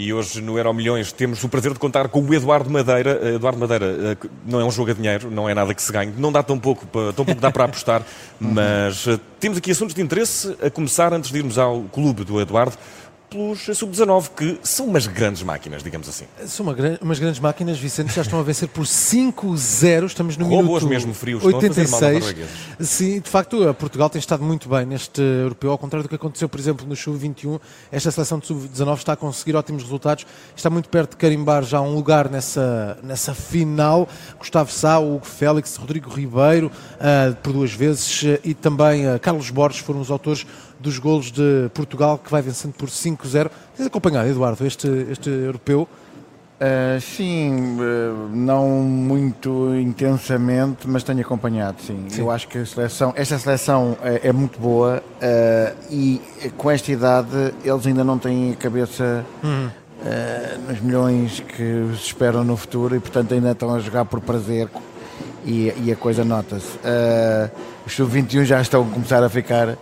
E hoje no Euro Milhões temos o prazer de contar com o Eduardo Madeira. Eh, Eduardo Madeira, eh, não é um jogo a dinheiro, não é nada que se ganhe, não dá tão pouco, tão pouco dá para apostar, mas eh, temos aqui assuntos de interesse, a começar antes de irmos ao clube do Eduardo pelos Sub-19, que são umas grandes máquinas, digamos assim. São uma, umas grandes máquinas, Vicente, já estão a vencer por 5-0, estamos no Robôs minuto mesmo frios, 86. Sim, de facto, Portugal tem estado muito bem neste europeu, ao contrário do que aconteceu, por exemplo, no Sub-21, esta seleção de Sub-19 está a conseguir ótimos resultados, está muito perto de carimbar já um lugar nessa, nessa final. Gustavo Sá, Hugo Félix, Rodrigo Ribeiro, uh, por duas vezes, uh, e também uh, Carlos Borges foram os autores dos golos de Portugal, que vai vencendo por 5-0. Tens acompanhado, Eduardo, este, este europeu? Uh, sim, uh, não muito intensamente, mas tenho acompanhado, sim. sim. Eu acho que a seleção, esta seleção é, é muito boa uh, e com esta idade eles ainda não têm a cabeça uhum. nos milhões que se esperam no futuro e portanto ainda estão a jogar por prazer e, e a coisa nota-se. os sub-21 já estão a começar a ficar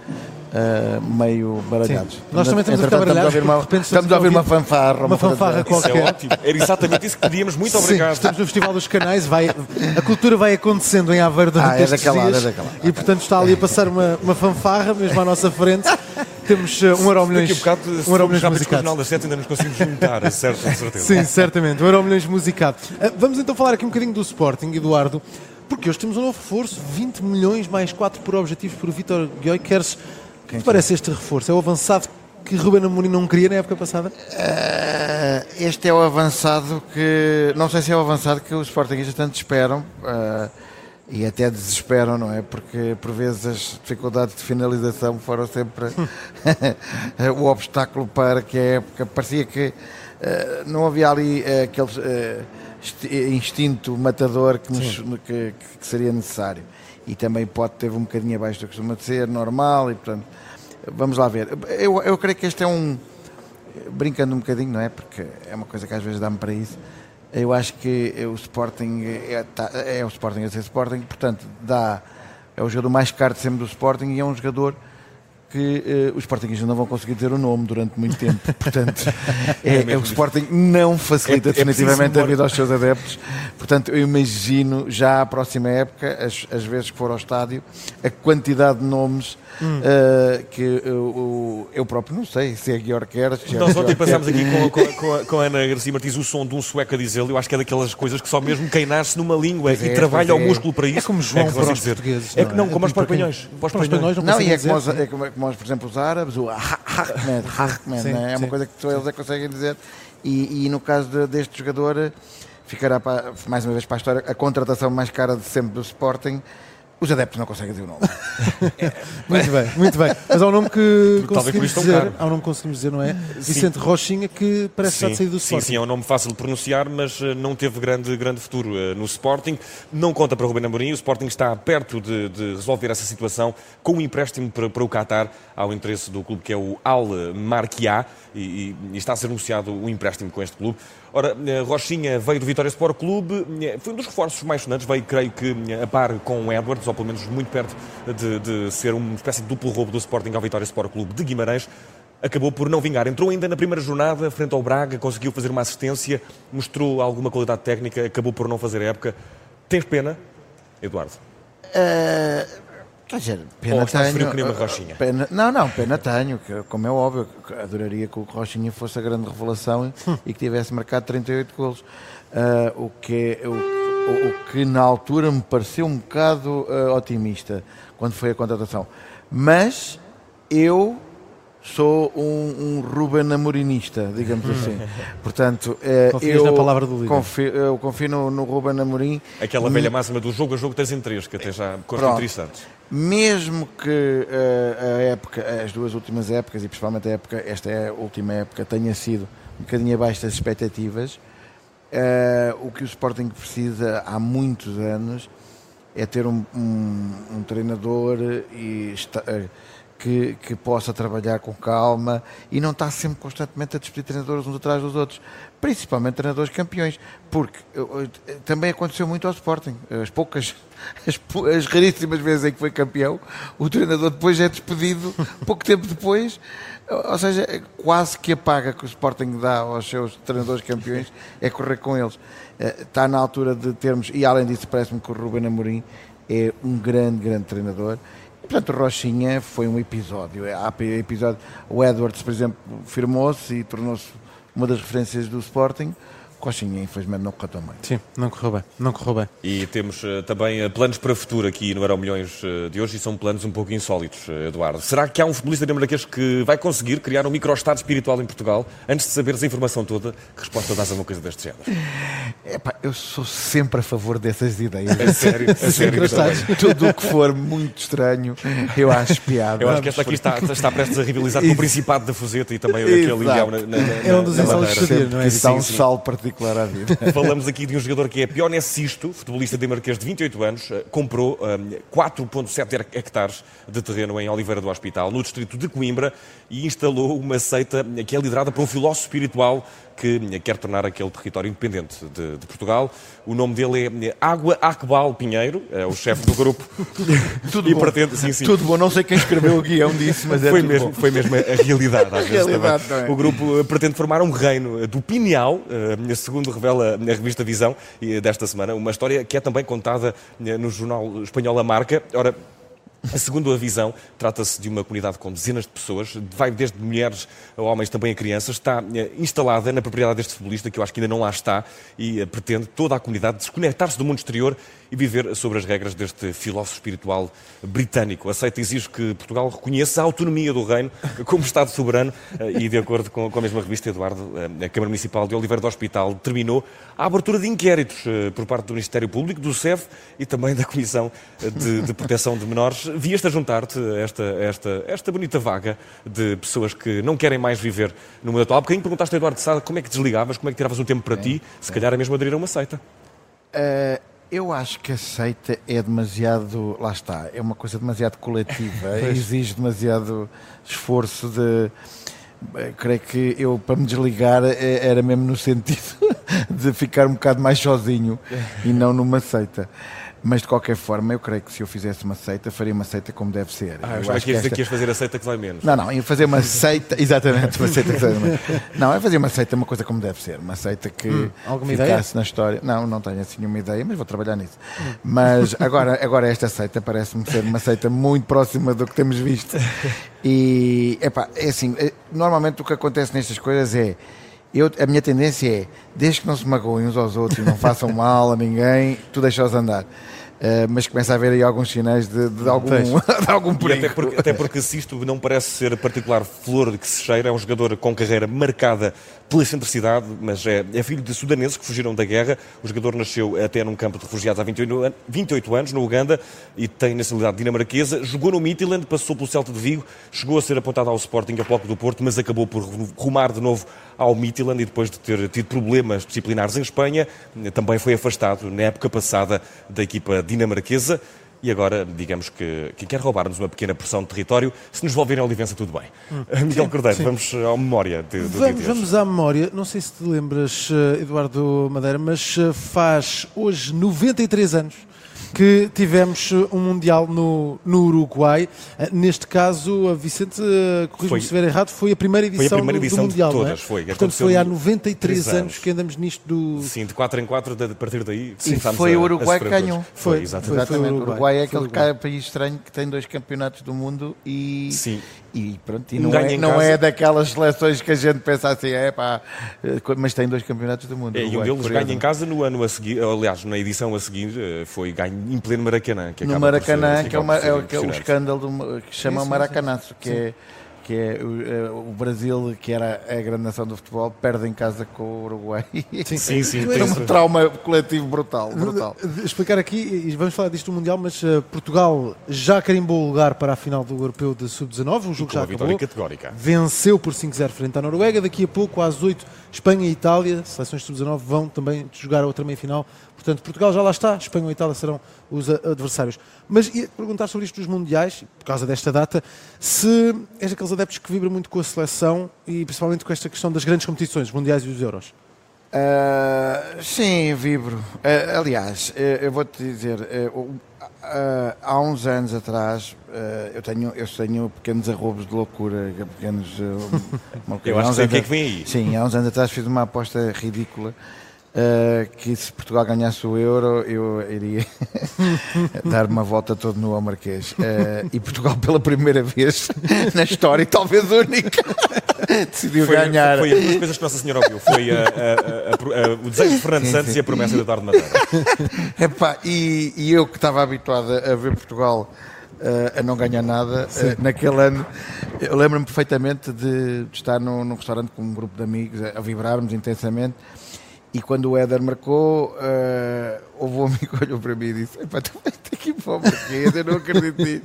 Uh, meio baralhados. Sim. Nós também estamos a ficar baralhados. Estamos a ouvir uma, estamos a ouvir uma fanfarra. Uma, uma fanfarra qualquer. Isso é ótimo. Era exatamente isso que pedíamos. Muito obrigado. Sim, estamos no Festival dos Canais. Vai, a cultura vai acontecendo em Aveiro durante ah, é estes daquela, dias. É daquela. E portanto está ali a passar uma, uma fanfarra mesmo à nossa frente. Temos uh, um euro milhões. Daqui a bocado, um euro milhões musicado. final das 7 ainda nos conseguimos juntar, certo, com certeza. Sim, certamente. Um euro milhões musicado. Uh, vamos então falar aqui um bocadinho do Sporting, Eduardo. Porque hoje temos um novo reforço, 20 milhões mais 4 por objetivos por Vitor Guioi. Quem parece este reforço? É o avançado que Ruben Amorim não queria na época passada? Uh, este é o avançado que. Não sei se é o avançado que os Sportingistas tanto esperam. Uh, e até desesperam, não é? Porque por vezes as dificuldades de finalização foram sempre o obstáculo para que a época. Parecia que uh, não havia ali aquele instinto matador que, nos, que, que seria necessário e também pode ter um bocadinho abaixo do que costuma ser, normal, e portanto, vamos lá ver. Eu, eu creio que este é um, brincando um bocadinho, não é? Porque é uma coisa que às vezes dá-me para isso. Eu acho que o Sporting é, tá, é o Sporting a ser Sporting, portanto, dá, é o jogador mais caro de sempre do Sporting e é um jogador que uh, os Sportingistas não vão conseguir dizer o nome durante muito tempo. Portanto, é, é, é o Sporting não facilita é, é definitivamente a vida aos seus adeptos. Portanto, eu imagino já a próxima época, as, as vezes que for ao estádio, a quantidade de nomes hum. uh, que uh, eu próprio não sei se é Guior quer. Nós ontem passámos aqui com, com, com, a, com a Ana Garcia Martins o som de um sueco a dizê-lo. Eu acho que é daquelas coisas que só mesmo quem nasce numa língua e é, trabalha o é. músculo para isso. É como João é para os portugueses. É que não, como os espanhóis. Não, e é como, é como, por exemplo, os árabes, o Ahmed, Ahmed, né? é uma coisa que só eles é que conseguem dizer. E, e no caso de, deste jogador, ficará para, mais uma vez para a história a contratação mais cara de sempre do Sporting os adeptos não conseguem dizer o nome. muito bem, muito bem. Mas há um nome que conseguimos dizer, há um nome que conseguimos dizer, não é? Sim. Vicente Rochinha, que parece sim, já sair do Sporting. Sim, sim, é um nome fácil de pronunciar, mas eh, não teve grande, grande futuro uh, no Sporting. Não conta para o Ruben Amorim, o Sporting está perto de, de resolver essa situação com um empréstimo para, para o Qatar ao interesse do clube que é o Al Marquia e, e, está a ser anunciado o um empréstimo com este clube. Ora, eh, Rochinha veio do Vitória Sport Clube, eh, foi um dos reforços mais sonantes, veio, creio que, eh, a par com o Edwards, ou pelo menos muito perto de, de ser uma espécie de duplo roubo do Sporting ao Vitória Sport Clube de Guimarães. Acabou por não vingar. Entrou ainda na primeira jornada, frente ao Braga, conseguiu fazer uma assistência, mostrou alguma qualidade técnica, acabou por não fazer a época. Tens pena, Eduardo? Uh, Quer dizer, pena Ou tenho. frio que uma Rochinha? Pena, não, não, pena tenho, que, como é óbvio, adoraria que o Rochinha fosse a grande revelação e que tivesse marcado 38 golos. Uh, o, que, o, o, o, que na altura me pareceu um bocado uh, otimista quando foi a contratação. Mas eu sou um, um Ruben Amorinista, digamos assim. Portanto, eh, eu, na palavra do confio, eu confio no, no Ruben Amorim. Aquela velha máxima do jogo a jogo tens em três, que até já consta interessantes. Mesmo que uh, a época, as duas últimas épocas, e principalmente a época, esta é a última época, tenha sido um bocadinho abaixo das expectativas, uh, o que o Sporting precisa há muitos anos é ter um, um, um treinador e, uh, que, que possa trabalhar com calma e não está sempre constantemente a despedir treinadores uns atrás dos outros, principalmente treinadores campeões, porque também aconteceu muito ao Sporting. As poucas, as, as raríssimas vezes em que foi campeão, o treinador depois é despedido pouco tempo depois. Ou seja, quase que a paga que o Sporting dá aos seus treinadores campeões é correr com eles. Eh, está na altura de termos, e além disso, parece-me que o Ruben Amorim é um grande, grande treinador Portanto, Rochinha foi um episódio. Há episódio. O Edwards, por exemplo, firmou-se e tornou-se uma das referências do Sporting. Coxinha, infelizmente, não correu tão bem. Sim, não correu bem, não correu bem. E temos uh, também uh, planos para o futuro aqui no Euro Milhões uh, de hoje e são planos um pouco insólitos, Eduardo. Será que há um futebolista dinamarquês que vai conseguir criar um microestado espiritual em Portugal? Antes de saberes a informação toda, que resposta dás a uma coisa deste género? Epá, eu sou sempre a favor dessas ideias. É sério, é sério. Tudo o que for muito estranho, eu acho piada. Eu acho que esta aqui está, está prestes a rivalizar com o Principado da Fuseta e também aquele ilhão na, na, na, É um dos insólitos do não é? Dá um sal vida. Falamos aqui de um jogador que é Pioné Sisto, futebolista de Marquês de 28 anos, eh, comprou um, 4,7 hectares de terreno em Oliveira do Hospital, no distrito de Coimbra, e instalou uma seita que é liderada por um filósofo espiritual que quer tornar aquele território independente de, de Portugal. O nome dele é Água Acbal Pinheiro, é o chefe do grupo. tudo, bom. Pretende, sim, sim. tudo bom, não sei quem escreveu o guião disso, mas é foi, mesmo, foi mesmo a realidade. Às a realidade é? O grupo eh, pretende formar um reino eh, do Pineal, eh, segundo revela a revista Visão desta semana, uma história que é também contada no jornal espanhol A Marca. Ora, Segundo a visão, trata-se de uma comunidade com dezenas de pessoas, vai desde mulheres a homens, também a crianças. Está eh, instalada na propriedade deste futebolista, que eu acho que ainda não lá está, e eh, pretende toda a comunidade desconectar-se do mundo exterior e viver sobre as regras deste filósofo espiritual britânico. Aceita e exige que Portugal reconheça a autonomia do reino como Estado soberano eh, e, de acordo com a mesma revista, Eduardo, a Câmara Municipal de Oliveira do Hospital determinou a abertura de inquéritos por parte do Ministério Público, do SEF e também da Comissão de, de Proteção de Menores vieste a juntar-te a esta, esta, esta bonita vaga de pessoas que não querem mais viver no mundo atual. Há bocadinho perguntaste ao Eduardo Sada como é que desligavas, como é que tiravas um tempo para é, ti, se é. calhar é mesmo aderir a uma seita. Uh, eu acho que a seita é demasiado, lá está, é uma coisa demasiado coletiva, exige demasiado esforço de eh, creio que eu, para me desligar, eh, era mesmo no sentido de ficar um bocado mais sozinho e não numa seita. Mas de qualquer forma, eu creio que se eu fizesse uma seita, faria uma seita como deve ser. Ah, eu, acho que, esta... que ias fazer a seita que vai menos. Não, não, ia fazer uma seita, exatamente, uma seita que vai menos. Não, é fazer uma seita, uma coisa como deve ser. Uma seita que hum, alguma ficasse ideia? na história. Não, não tenho assim nenhuma ideia, mas vou trabalhar nisso. Hum. Mas agora, agora esta seita parece-me ser uma seita muito próxima do que temos visto. E, epá, é assim, eh, normalmente o que acontece nestas coisas é eu, a minha tendência é, desde que não se magoem uns aos outros e não façam mal a ninguém, tu deixa-os andar. Uh, mas começa a haver aí alguns sinais de, de algum, de algum perigo. Até porque, até porque se isto não parece ser particular flor de que se cheira, é um jogador com carreira marcada pela excentricidade, mas é, é, filho de sudaneses que fugiram da guerra. O jogador nasceu até num campo de refugiados há 28, 28 anos, no Uganda, e tem nacionalidade dinamarquesa. Jogou no Midtjylland, passou pelo Celta de Vigo, chegou a ser apontado ao Sporting, a Bloco do Porto, mas acabou por rumar de novo ao Midtjylland e depois de ter tido problemas disciplinares em Espanha, também foi afastado na época passada da equipa dinamarquesa. E agora, digamos que quem quer roubar-nos uma pequena porção de território, se nos volverem a Olivença, tudo bem. Hum. Miguel sim, Cordeiro, sim. vamos à memória de, do vamos, vamos à memória. Não sei se te lembras, eh, Eduardo Madeira, mas eh, faz hoje 93 anos que tivemos uh, um Mundial no, no Uruguai. Uh, neste caso, a Vicente, uh, corrija-me se estiver errado, foi a primeira edição, foi a primeira edição do, do Mundial. De é? todas, é? foi. Portanto, foi há 93 anos. anos. que andamos nisto do. Sim, de 4 em 4, a partir daí. Sim, foi o Uruguai que ganhou. Foi, exatamente. Foi, foi o Uruguai. Uruguai é aquele país estranho que tem dois campeonatos do mundo e. Sim. E pronto, e não, é, não é daquelas seleções que a gente pensa assim, é pá, mas tem dois campeonatos do mundo. É, e um deles ganha em casa no ano a seguir, aliás, na edição a seguir, eh, foi ganho em pleno Maracanã. Que no Maracanã, ser, que é, uma, é, o, o escândalo do, que chama sim, Maracanaço, que sim. é que é o, é o, Brasil, que era a grande nação do futebol, perde em casa com o Uruguai. Sim, sim. sim é um trauma coletivo brutal, brutal. Explicar aqui, e vamos falar disto no Mundial, mas uh, Portugal já carimbou o lugar para a final do Europeu de Sub-19, o jogo já acabou. Categórica. Venceu por 5-0 frente à Noruega. Daqui a pouco, às 8, Espanha e Itália, seleções Sub-19, vão também jogar a outra meia-final Portanto, Portugal já lá está, Espanha e Itália serão os adversários. Mas ia perguntar sobre isto dos Mundiais, por causa desta data, se és aqueles adeptos que vibram muito com a seleção e principalmente com esta questão das grandes competições, os Mundiais e os Euros. Uh, sim, vibro. Uh, aliás, uh, eu vou-te dizer, há uns anos atrás eu, tenho, eu tenho pequenos arrobos de loucura, pequenos. eu acho que sei o que é que vem aí. Sim, há uns anos atrás fiz uma aposta ridícula. Que se Portugal ganhasse o euro, eu iria dar uma volta todo no Marquês. e Portugal, pela primeira vez na história, e talvez única, decidiu foi, ganhar. Foi as duas coisas que Nossa Senhora ouviu: foi a, a, a, o desejo de Fernando sim, Santos sim. e a promessa de Eduardo Madeira. Epá, e, e eu que estava habituado a ver Portugal. Uh, a não ganhar nada. Uh, naquele ano, eu lembro-me perfeitamente de, de estar num, num, restaurante com um grupo de amigos a, a vibrarmos intensamente e quando o Éder marcou, uh, houve um amigo que olhou para mim e disse: Epá, tu vais ter que ir para o Marquês, eu não acredito nisso.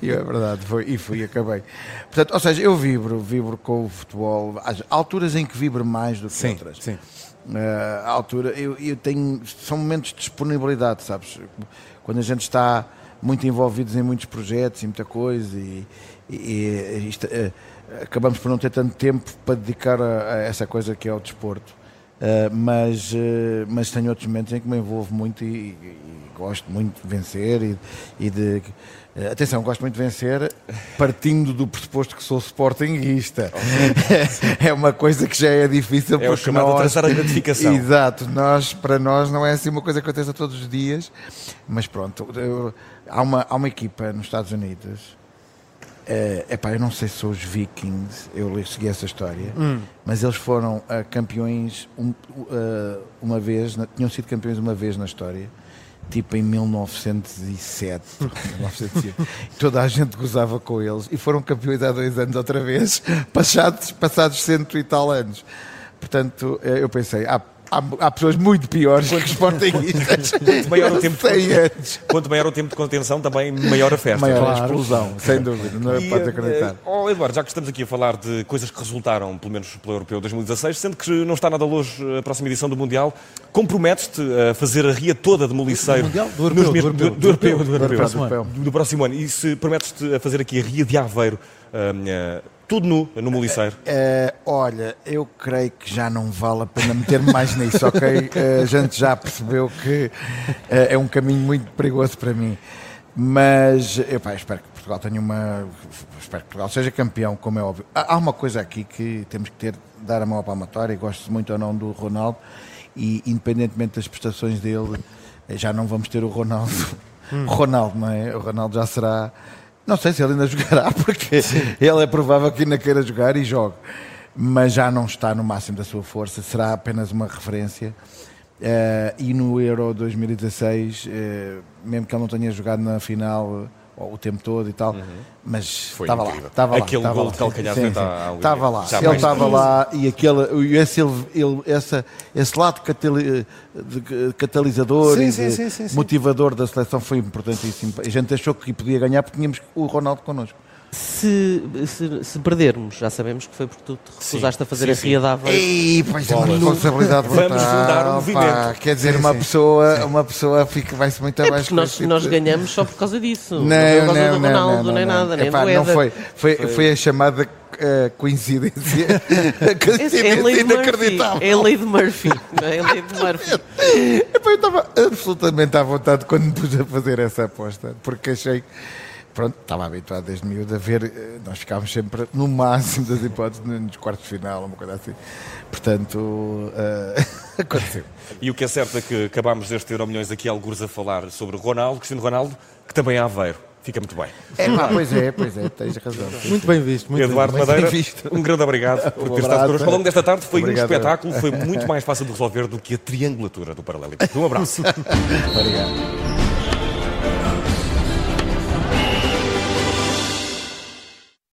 E é verdade, foi, e fui, acabei. Portanto, ou seja, eu vibro, vibro com o futebol. Há alturas em que vibro mais do que sim, outras. Sim. Uh, altura, eu, eu tenho. São momentos de disponibilidade, sabes? Quando a gente está muito envolvidos em muitos projetos e muita coisa e, e, e isto, uh, acabamos por não ter tanto tempo para dedicar a, a essa coisa que é o desporto. Uh, mas, uh, mas tenho outros momentos em que me envolvo muito e, e, e gosto muito de vencer e, e de. Uh, atenção, gosto muito de vencer partindo do pressuposto que sou sportinguista. é uma coisa que já é difícil é porque nós... a gratificação. Exato, nós, para nós não é assim uma coisa que acontece todos os dias, mas pronto, eu, há, uma, há uma equipa nos Estados Unidos é epá, eu não sei se são os Vikings, eu segui essa história, hum. mas eles foram uh, campeões um, uh, uma vez, na, tinham sido campeões uma vez na história, tipo em 1907. 1907. Toda a gente gozava com eles e foram campeões há dois anos outra vez, passados, passados cento e tal anos. Portanto, eu pensei, ah, há, há pessoas muito piores que os sportinguistas. quanto, maior o tempo de, quanto maior o tempo de contenção, também maior a festa. Maior claro. a explosão, sem dúvida, não e, pode acreditar. Uh, oh, Eduardo, já que estamos aqui a falar de coisas que resultaram, pelo menos pelo Europeu 2016, sendo que não está nada longe a próxima edição do Mundial, comprometes-te a fazer a ria toda de Moliceiro. Do, do, europeu, do, europeu, do, europeu, do, europeu, do, próximo ano. E se prometes-te a fazer aqui a ria de Aveiro, tudo nu, no Moliceiro. Uh, olha, eu creio que já não vale a pena meter-me mais nisso, ok? Uh, a gente já percebeu que uh, é um caminho muito perigoso para mim. Mas eu pá, espero que Portugal tenha uma. Espero que Portugal seja campeão, como é óbvio. Há uma coisa aqui que temos que ter, dar a mão à palmatória, e gosto muito ou não do Ronaldo, e independentemente das prestações dele, já não vamos ter o Ronaldo. Hum. Ronaldo, não é? O Ronaldo já será não sei se ele ainda jogará, porque ele é provável que ainda queira jogar e jogue. Mas já não está no máximo da sua força, será apenas uma referência. Uh, e no Euro 2016, uh, eh, mesmo que ele não tenha jogado na final o tempo todo e tal, uhum. mas Foi estava incrível. lá. Estava Aquele lá, gol de calcanhar frente à Estava lá. Já ele estava lá e aquele, esse, ele, essa, esse lado catali, de catalisador sim, e sim, sim, motivador da seleção foi importantíssimo. A gente achou que podia ganhar porque tínhamos o Ronaldo connosco. Se, se, se, perdermos, já sabemos que foi porque tu te recusaste sim, a fazer sim, a ria da Aveiro. Ei, pois é uma responsabilidade brutal. Vamos fundar um movimento. quer dizer, sim, uma, Pessoa, uma pessoa fica, vai-se muito é abaixo. Nós, nós ganhamos só por causa disso. Não, não, por causa não, do Ronaldo, não, nem nada, nem Epá, do não foi. Foi, foi. foi a chamada uh, coincidência, coincidência é lei inacreditável. É a lei de Murphy. É a lei de Murphy. Eu estava absolutamente à vontade quando me pus a fazer essa aposta, porque achei pronto, estava habituado desde miúdo a ver, eh, nós ficávamos sempre no máximo das hipóteses nos quartos de final, uma coisa assim. Portanto, uh, aconteceu. E o que é certo é que acabámos este Euro Milhões aqui alguns a falar sobre Ronaldo, Cristiano Ronaldo, que também é Aveiro. Fica muito bem. É, pá, pois é, pois é, tens razão. Muito bem visto. Muito Eduardo bem, Madeira, um grande obrigado por ter estado connosco. Ao longo desta tarde foi Obrigado. um espetáculo, foi muito mais fácil de resolver do que a triangulatura do paralelo. Um abraço. obrigado.